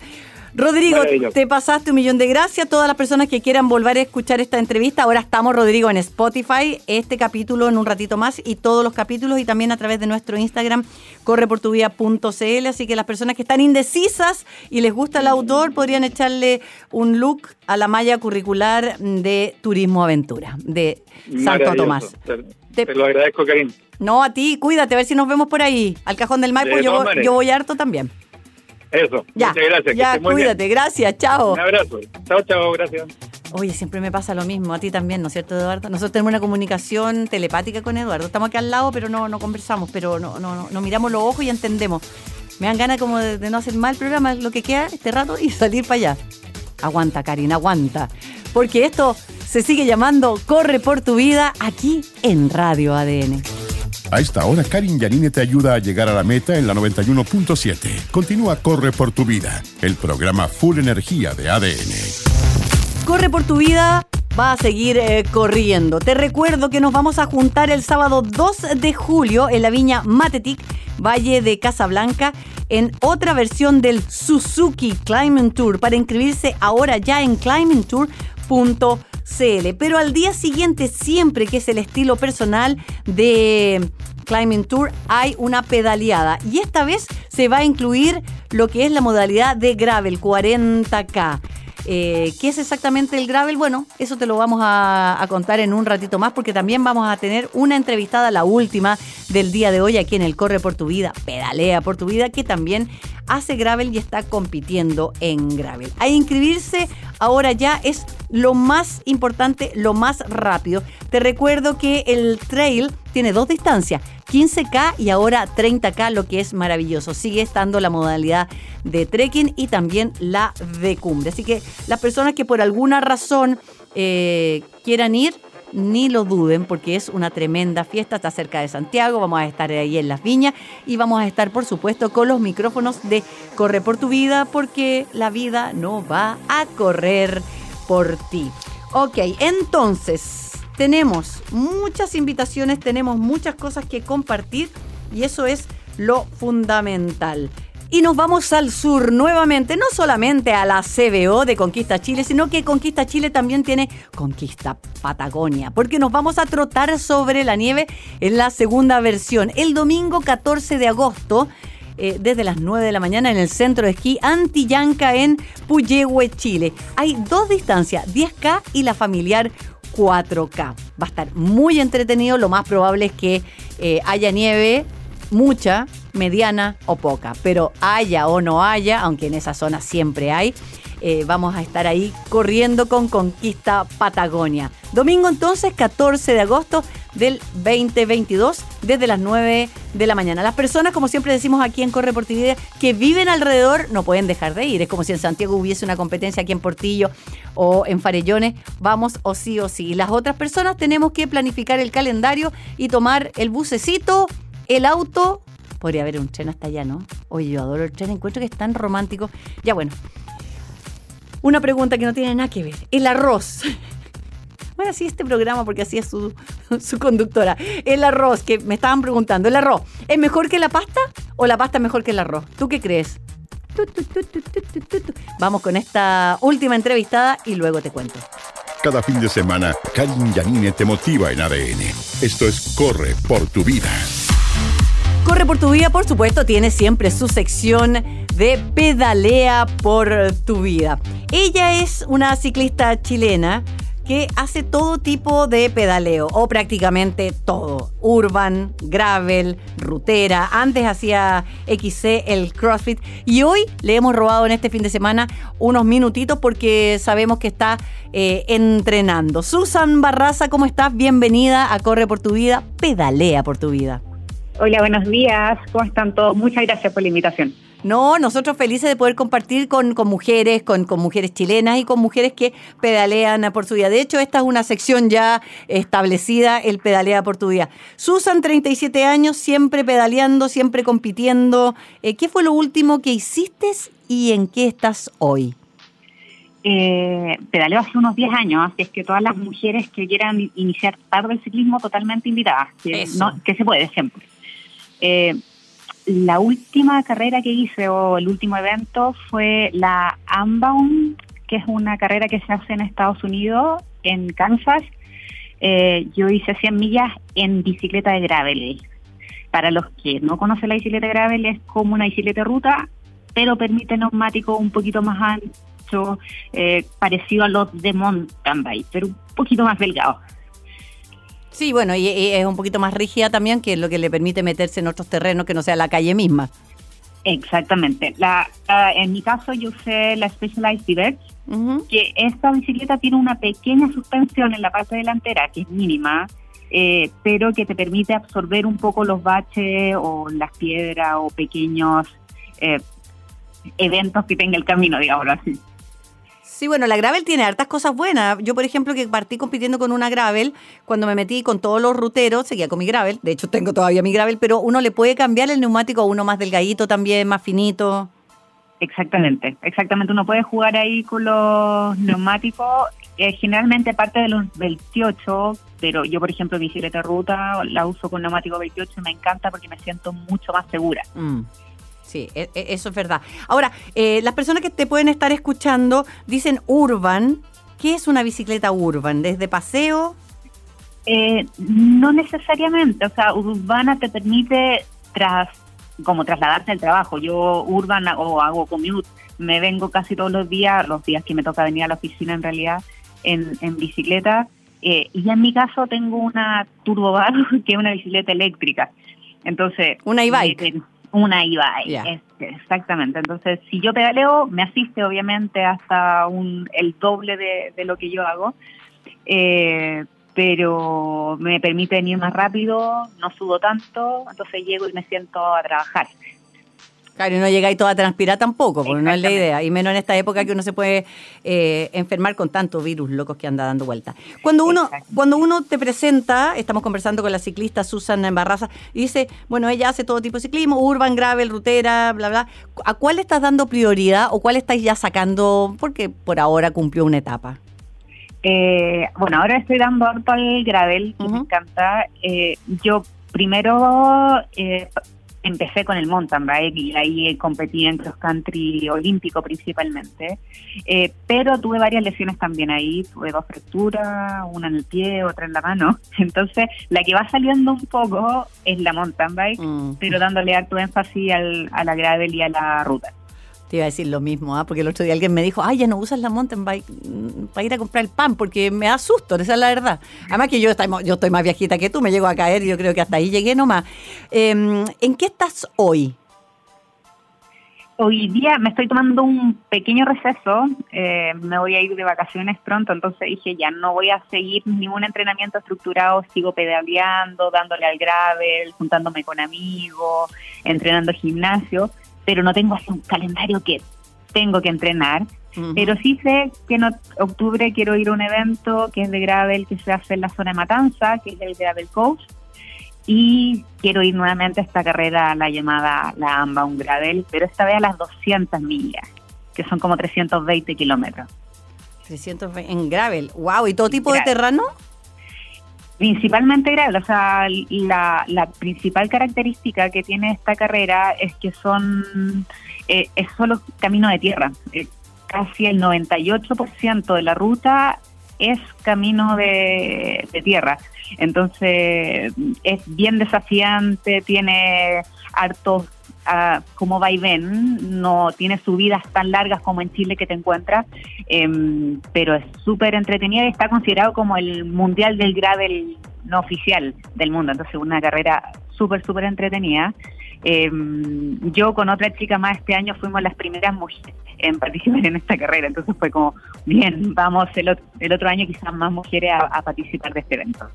Rodrigo, te pasaste un millón de gracias. Todas las personas que quieran volver a escuchar esta entrevista, ahora estamos, Rodrigo, en Spotify, este capítulo en un ratito más y todos los capítulos y también a través de nuestro Instagram, correportuvida.cl. Así que las personas que están indecisas y les gusta el outdoor podrían echarle un look a la malla curricular de Turismo Aventura de Santo. Tomás. Te, lo agradezco, Karim. No, a ti, cuídate, a ver si nos vemos por ahí. Al cajón del Maipo, De yo, yo voy harto también. Eso. Ya, Muchas gracias. que ya, estés muy bien. cuídate, gracias, chao. Un abrazo. Chao, chao, gracias. Oye, siempre me pasa lo mismo, a ti también, ¿no es cierto, Eduardo? Nosotros tenemos una comunicación telepática con Eduardo. Estamos aquí al lado, pero no, no conversamos, pero no, no, no, nos miramos los ojos y entendemos. Me dan ganas como de, de no hacer mal el programa, lo que queda este rato y [laughs] salir para allá. Aguanta, Karina, aguanta. Porque esto se sigue llamando Corre por tu vida aquí en Radio ADN. A esta hora, Karin Yanine te ayuda a llegar a la meta en la 91.7. Continúa Corre por tu vida, el programa Full Energía de ADN. Corre por tu vida va a seguir eh, corriendo. Te recuerdo que nos vamos a juntar el sábado 2 de julio en la viña Matetic, Valle de Casablanca, en otra versión del Suzuki Climbing Tour para inscribirse ahora ya en climbingtour.cl. Pero al día siguiente, siempre que es el estilo personal de Climbing Tour, hay una pedaleada. Y esta vez se va a incluir lo que es la modalidad de gravel 40K. Eh, ¿Qué es exactamente el gravel? Bueno, eso te lo vamos a, a contar en un ratito más porque también vamos a tener una entrevistada, la última del día de hoy aquí en el Corre por tu Vida, Pedalea por tu Vida, que también hace gravel y está compitiendo en gravel. A inscribirse ahora ya es lo más importante, lo más rápido. Te recuerdo que el trail tiene dos distancias, 15K y ahora 30K, lo que es maravilloso. Sigue estando la modalidad de trekking y también la de cumbre. Así que las personas que por alguna razón eh, quieran ir, ni lo duden porque es una tremenda fiesta, está cerca de Santiago, vamos a estar ahí en las viñas y vamos a estar por supuesto con los micrófonos de Corre por tu vida porque la vida no va a correr por ti. Ok, entonces tenemos muchas invitaciones, tenemos muchas cosas que compartir y eso es lo fundamental. Y nos vamos al sur nuevamente, no solamente a la CBO de Conquista Chile, sino que Conquista Chile también tiene Conquista Patagonia, porque nos vamos a trotar sobre la nieve en la segunda versión. El domingo 14 de agosto, eh, desde las 9 de la mañana en el centro de esquí Antillanca en Puyehue, Chile. Hay dos distancias, 10K y la familiar 4K. Va a estar muy entretenido, lo más probable es que eh, haya nieve, mucha, mediana o poca, pero haya o no haya, aunque en esa zona siempre hay, eh, vamos a estar ahí corriendo con Conquista Patagonia. Domingo entonces, 14 de agosto del 2022, desde las 9 de la mañana. Las personas, como siempre decimos aquí en Corre Portividad, que viven alrededor no pueden dejar de ir. Es como si en Santiago hubiese una competencia aquí en Portillo o en Farellones, vamos o sí o sí. Las otras personas tenemos que planificar el calendario y tomar el bucecito, el auto. Podría haber un tren hasta allá, ¿no? Oye, yo adoro el tren, encuentro que es tan romántico. Ya bueno. Una pregunta que no tiene nada que ver. El arroz. Bueno, así este programa porque así es su, su conductora. El arroz, que me estaban preguntando, ¿el arroz es mejor que la pasta o la pasta es mejor que el arroz? ¿Tú qué crees? Vamos con esta última entrevistada y luego te cuento. Cada fin de semana, Karin Yanine te motiva en ADN. Esto es Corre por tu vida. Corre por tu vida, por supuesto, tiene siempre su sección de pedalea por tu vida. Ella es una ciclista chilena que hace todo tipo de pedaleo, o prácticamente todo. Urban, gravel, rutera. Antes hacía XC, el CrossFit. Y hoy le hemos robado en este fin de semana unos minutitos porque sabemos que está eh, entrenando. Susan Barraza, ¿cómo estás? Bienvenida a Corre por tu vida, pedalea por tu vida. Hola, buenos días. ¿Cómo están todos? Muchas gracias por la invitación. No, nosotros felices de poder compartir con, con mujeres, con, con, mujeres chilenas y con mujeres que pedalean por su vida. De hecho, esta es una sección ya establecida, el pedalea por tu vida. Susan, 37 años, siempre pedaleando, siempre compitiendo. Eh, ¿Qué fue lo último que hiciste y en qué estás hoy? Eh, pedaleo hace unos 10 años, así es que todas las mujeres que quieran iniciar tarde el ciclismo, totalmente invitadas, que, no, que se puede siempre. Eh, la última carrera que hice o el último evento fue la Unbound, que es una carrera que se hace en Estados Unidos, en Kansas. Eh, yo hice 100 millas en bicicleta de gravel. Para los que no conocen la bicicleta de gravel, es como una bicicleta de ruta, pero permite neumático un poquito más ancho, eh, parecido a los de mountain bike, pero un poquito más delgado. Sí, bueno, y, es un poquito más rígida también, que es lo que le permite meterse en otros terrenos que no sea la calle misma. Exactamente. La, en mi caso yo usé la Specialized Diverge, que esta bicicleta tiene una pequeña suspensión en la parte delantera, que es mínima, eh, pero que te permite absorber un poco los baches o las piedras o pequeños eh, eventos que tenga el camino, digamos así. Sí, bueno, la gravel tiene hartas cosas buenas. Yo, por ejemplo, que partí compitiendo con una gravel, cuando me metí con todos los ruteros, seguía con mi gravel. De hecho, tengo todavía mi gravel, pero uno le puede cambiar el neumático a uno más delgadito también, más finito. Exactamente, exactamente. Uno puede jugar ahí con los neumáticos. Eh, generalmente parte de los 28, pero yo, por ejemplo, bicicleta ruta la uso con neumático 28 y me encanta porque me siento mucho más segura. Mm. Sí, e, e, eso es verdad. Ahora, eh, las personas que te pueden estar escuchando dicen urban. ¿Qué es una bicicleta urban? ¿Desde paseo? Eh, no necesariamente. O sea, urbana te permite tras como trasladarte al trabajo. Yo urban o hago commute, me vengo casi todos los días, los días que me toca venir a la oficina en realidad, en, bicicleta. Eh, y en mi caso tengo una Turbo Bar, [laughs] que es una bicicleta eléctrica. Entonces... Una e-bike. Una e exactamente. Entonces, si yo pedaleo, me asiste obviamente hasta un, el doble de, lo que yo hago, eh, pero me permite venir más rápido, no subo tanto, entonces llego y me siento a trabajar. Claro, y no llegáis toda a transpirar tampoco, porque no es la idea. Y menos en esta época que uno se puede eh, enfermar con tantos virus locos que anda dando vuelta. Cuando uno, cuando uno te presenta, estamos conversando con la ciclista Susana Embarraza, y dice, bueno, ella hace todo tipo de ciclismo, urban, gravel, rutera, bla, bla. ¿A cuál estás dando prioridad o cuál estáis ya sacando? Porque por ahora cumplió una etapa. Eh, bueno, ahora estoy dando harto al gravel, que me encanta. Eh, yo primero eh, empecé con el mountain bike y ahí competí en cross country olímpico principalmente, eh, pero tuve varias lesiones también ahí, tuve dos fracturas, una en el pie, otra en la mano, [laughs] entonces la que va saliendo un poco es la mountain bike, mm. pero dándole alto énfasis al, a la gravel y a la ruta. Te iba a decir lo mismo, ¿ah? porque el otro día alguien me dijo, ay, ya no usas la mountain bike mm, para ir a comprar el pan, porque me da susto, esa es la verdad. Además que yo estoy, más viejita que tú, me llego a caer, yo creo que hasta ahí llegué nomás. Em, ¿En qué estás hoy? Hoy día me estoy tomando un pequeño receso, eh, me voy a ir de vacaciones pronto, entonces dije ya no voy a seguir ningún entrenamiento estructurado, sigo pedaleando, dándole al gravel, juntándome con amigos, entrenando gimnasio pero no tengo así un calendario que tengo que entrenar. Pero sí sé que en octubre quiero ir a un evento que es de gravel que se hace en la zona de Matanza, que es el Gravel Coast. Y quiero ir nuevamente a esta carrera, la llamada la AMBA, un gravel, pero esta vez a las 200 millas, que son como 320 kilómetros. 320 en gravel, wow, ¿y todo tipo de terreno? Principalmente gravel, o sea, la, principal característica que tiene esta carrera es que son, eh, es solo camino de tierra. Eh, casi el 98% de la ruta es camino de, tierra. Entonces es bien desafiante, tiene hartos uh, como ven, no tiene subidas tan largas como en Chile que te encuentras, em, pero es súper entretenida y está considerado como el mundial del gravel no oficial del mundo, entonces una carrera súper, súper entretenida. Em, yo con otra chica más este año fuimos las primeras mujeres en participar en esta carrera, entonces fue como, bien, vamos el, el otro año quizás más mujeres a participar de este evento.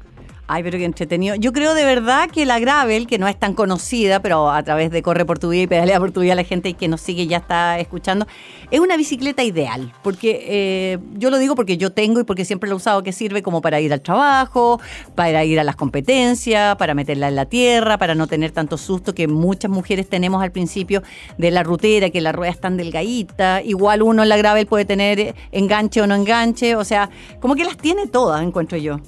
Ay, pero qué entretenido. Yo creo de verdad que la Gravel, que no es tan conocida, pero a través de Corre por tu vida y Pedalea por tu vida, la gente que nos sigue ya está escuchando, es una bicicleta ideal. Porque eh, yo lo digo porque yo tengo y porque siempre lo he usado, que sirve como para ir al trabajo, para ir a las competencias, para meterla en la tierra, para no tener tanto susto que muchas mujeres tenemos al principio de la rutera, que la rueda es tan delgadita. Igual uno en la Gravel puede tener enganche o no enganche. O sea, como que las tiene todas, encuentro yo.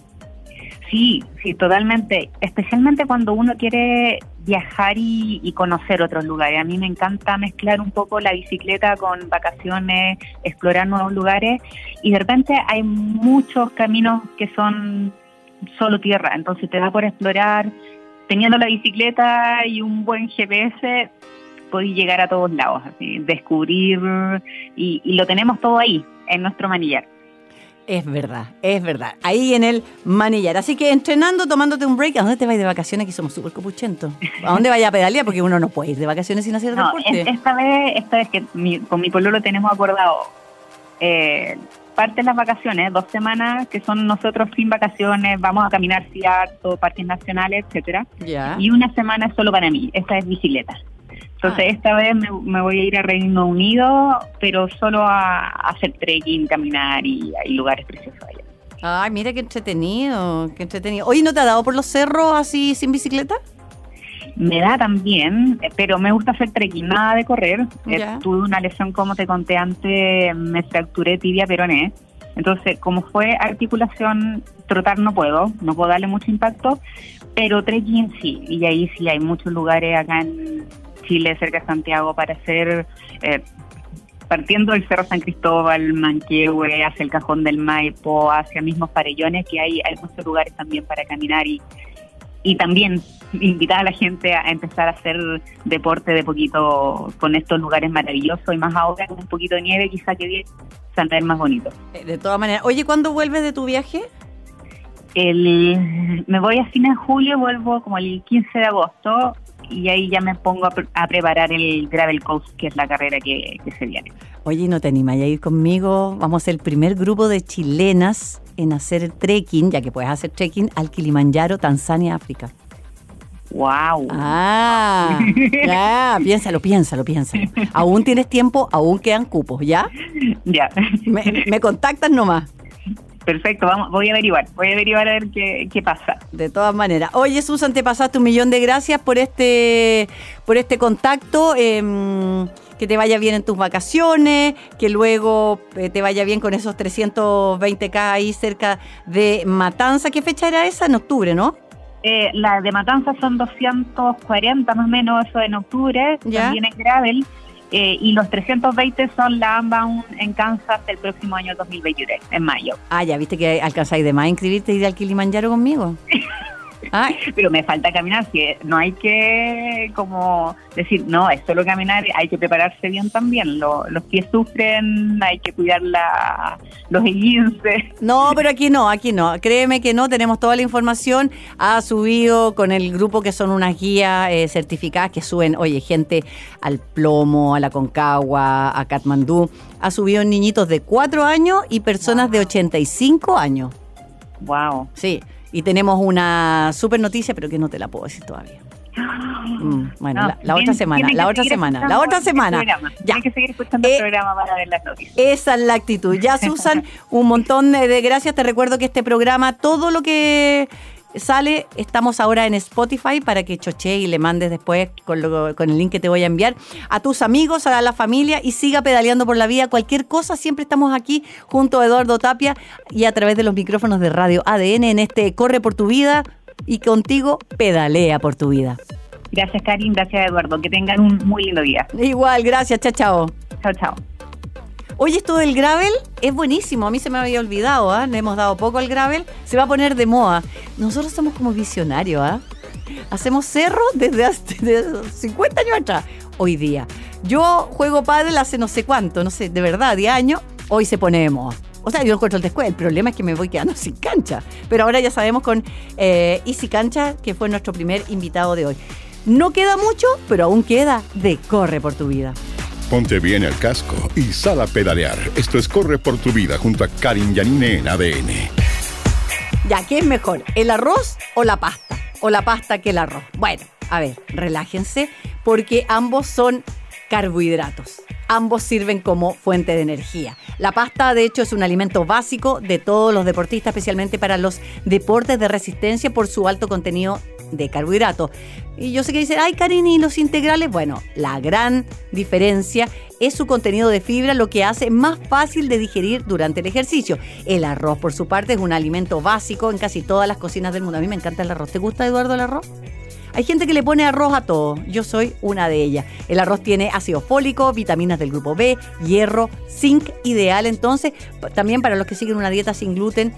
Sí, sí, totalmente. Especialmente cuando uno quiere viajar y, conocer otros lugares. A mí me encanta mezclar un poco la bicicleta con vacaciones, explorar nuevos lugares y de repente hay muchos caminos que son solo tierra. Entonces te da por explorar. Teniendo la bicicleta y un buen GPS, podéis llegar a todos lados, descubrir y, y lo tenemos todo ahí, en nuestro manillar. Es verdad, es verdad. Ahí en el manillar. Así que entrenando, tomándote un break. ¿A dónde te vas de vacaciones? Que somos súper copuchentos. ¿A dónde vaya a pedalear? Porque uno no puede ir de vacaciones sin hacer no, deporte. Esta vez, esta vez que con mi pololo tenemos acordado eh, parte de las vacaciones, dos semanas que son nosotros sin vacaciones, vamos a caminar cierto, parques nacionales, etcétera. Y una semana es solo para mí. Esta es bicicleta. Entonces ah. esta vez me, voy a ir a Reino Unido, pero solo a, hacer trekking, caminar y hay lugares preciosos allá. Ay, mira qué entretenido, qué entretenido. Oye, ¿no te ha dado por los cerros así sin bicicleta? Me da también, pero me gusta hacer trekking, nada de correr. Eh, tuve una lesión, como te conté antes, me fracturé tibia peroné. Entonces, como fue articulación, trotar no puedo, no puedo darle mucho impacto, pero trekking sí, y ahí sí hay muchos lugares acá en, Chile, cerca de Santiago, para hacer, eh, partiendo del Cerro San Cristóbal, Manquehue, hacia el Cajón del Maipo, hacia mismos Parellones, que hay, hay muchos lugares también para caminar y, y también invitar a la gente a empezar a hacer deporte de poquito con estos lugares maravillosos y más ahora con un poquito de nieve, quizá que bien ver más bonito. Eh, de todas maneras, oye, ¿cuándo vuelves de tu viaje? El, me voy a fines de julio, vuelvo como el 15 de agosto y ahí ya me pongo a, preparar el Gravel Coast, que es la carrera que, se viene. Oye, ¿no te animas a ir conmigo? Vamos a ser el primer grupo de chilenas en hacer trekking, ya que puedes hacer trekking al Kilimanjaro, Tanzania, África. ¡Wow! Ah, [laughs] ya, piénsalo, piénsalo, piénsalo. Aún tienes tiempo, aún quedan cupos, ¿ya? Ya. Me, me contactas nomás. Perfecto, vamos, voy a averiguar, voy a averiguar a ver qué, pasa. De todas maneras. Oye, Susan, te pasaste un millón de gracias por este, por este contacto. Em, que te vaya bien en tus vacaciones, que luego eh, te vaya bien con esos 320K ahí cerca de Matanza. ¿Qué fecha era esa? En octubre, ¿no? Eh, la de Matanza son 240 más o menos, eso en octubre, también en Gravel. Eh, y los 320 son la AMBA en Kansas el próximo año 2023, en mayo. Ah, ya viste que alcanzáis de más inscribirte y ir al Kilimanjaro conmigo. [laughs] [laughs] Pero me falta caminar, que no hay que como decir, no, es solo caminar, hay que prepararse bien también. los pies sufren, hay que cuidar la, los esguinces. No, pero aquí no, aquí no. Créeme que no, tenemos toda la información. Ha subido con el grupo que son unas guías eh, certificadas que suben, oye, gente al plomo, a la Concagua, a Katmandú. Ha subido niñitos de 4 años y personas de 85 años. Wow. Sí. Y tenemos una super noticia, pero que no te la puedo decir todavía. Mm, bueno, la, otra semana, la otra semana, la otra semana. Ya. que seguir escuchando el eh, programa para ver las noticias. Esa es la actitud. Ya, Susan, un montón de gracias. Te recuerdo que este programa, todo lo que sale, estamos ahora en Spotify para que choche y le mandes después con, con, el link que te voy a enviar a tus amigos, a la familia y siga pedaleando por la vida. Cualquier cosa, siempre estamos aquí junto a Eduardo Tapia y a través de los micrófonos de Radio ADN en este Corre por tu vida y contigo pedalea por tu vida. Gracias Karin, gracias Eduardo, que tengan un muy lindo día. Igual, gracias, chao, chao. Chao, chao. Oye, esto del gravel es buenísimo. A mí se me había olvidado, ¿ah? Le hemos dado poco al gravel. Se va a poner de moda. Nosotros somos como visionarios, ¿ah? Hacemos cerro desde hace [laughs] 50 años atrás. Hoy día. Yo juego pádel hace no sé cuánto, no sé, de verdad, 10 años. Hoy se pone de moda. O sea, yo encuentro el descuento. El problema es que me voy quedando [laughs] sin cancha. Pero ahora ya sabemos con eh, Easy Cancha, que fue nuestro primer invitado de hoy. No queda mucho, pero aún queda de Corre por tu vida. Ponte bien el casco y sal a pedalear. Esto es Corre por tu vida junto a Karin Yanine en ADN. Ya, ¿qué es mejor? ¿El arroz o la pasta? ¿O la pasta que el arroz? Bueno, a ver, relájense porque ambos son carbohidratos. Ambos sirven como fuente de energía. La pasta, de hecho, es un alimento básico de todos los deportistas, especialmente para los deportes de resistencia por su alto contenido de carbohidratos. Y yo sé que dicen, ay, Karin, ¿y los integrales? Bueno, la gran diferencia es su contenido de fibra, lo que hace más fácil de digerir durante el ejercicio. El arroz, por su parte, es un alimento básico en casi todas las cocinas del mundo. A mí me encanta el arroz. ¿Te gusta, Eduardo, el arroz? Hay gente que le pone arroz a todo. Yo soy una de ellas. El arroz tiene ácido fólico, vitaminas del grupo B, hierro, zinc, ideal entonces, también para los que siguen una dieta sin gluten,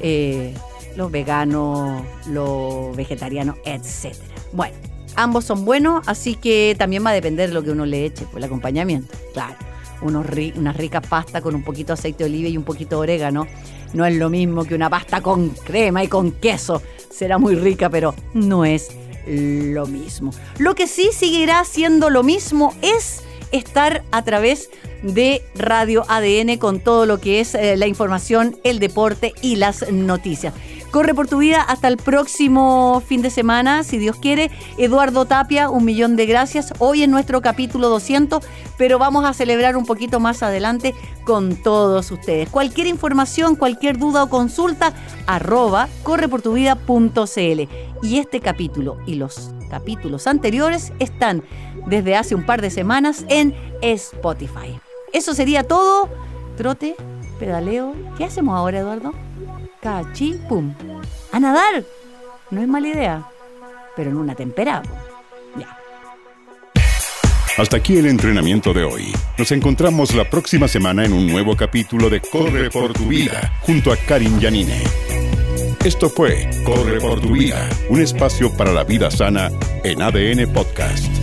eh, los veganos, los vegetarianos, etc. Bueno, ambos son buenos, así que también va a depender de lo que uno le eche, por pues, el acompañamiento. Claro, unos una rica pasta con un poquito de aceite de oliva y un poquito de orégano. No es lo mismo que una pasta con crema y con queso será muy rica, pero no es lo mismo. Lo que sí seguirá siendo lo mismo es estar a través de Radio ADN con todo lo que es eh, la información, el deporte y las noticias. Corre por tu vida hasta el próximo fin de semana, si Dios quiere. Eduardo Tapia, un millón de gracias. Hoy en nuestro capítulo 200, pero vamos a celebrar un poquito más adelante con todos ustedes. Cualquier información, cualquier duda o consulta, arroba correportuvida.cl. Y este capítulo y los capítulos anteriores están desde hace un par de semanas en Spotify. Eso sería todo. Trote, pedaleo. ¿Qué hacemos ahora, Eduardo? Cachi, pum. A nadar. No es mala idea, pero en una temperada. Ya. Hasta aquí el entrenamiento de hoy. Nos encontramos la próxima semana en un nuevo capítulo de Corre por tu vida junto a Karin Yanine. Esto fue Corre por tu vida, un espacio para la vida sana en ADN Podcast.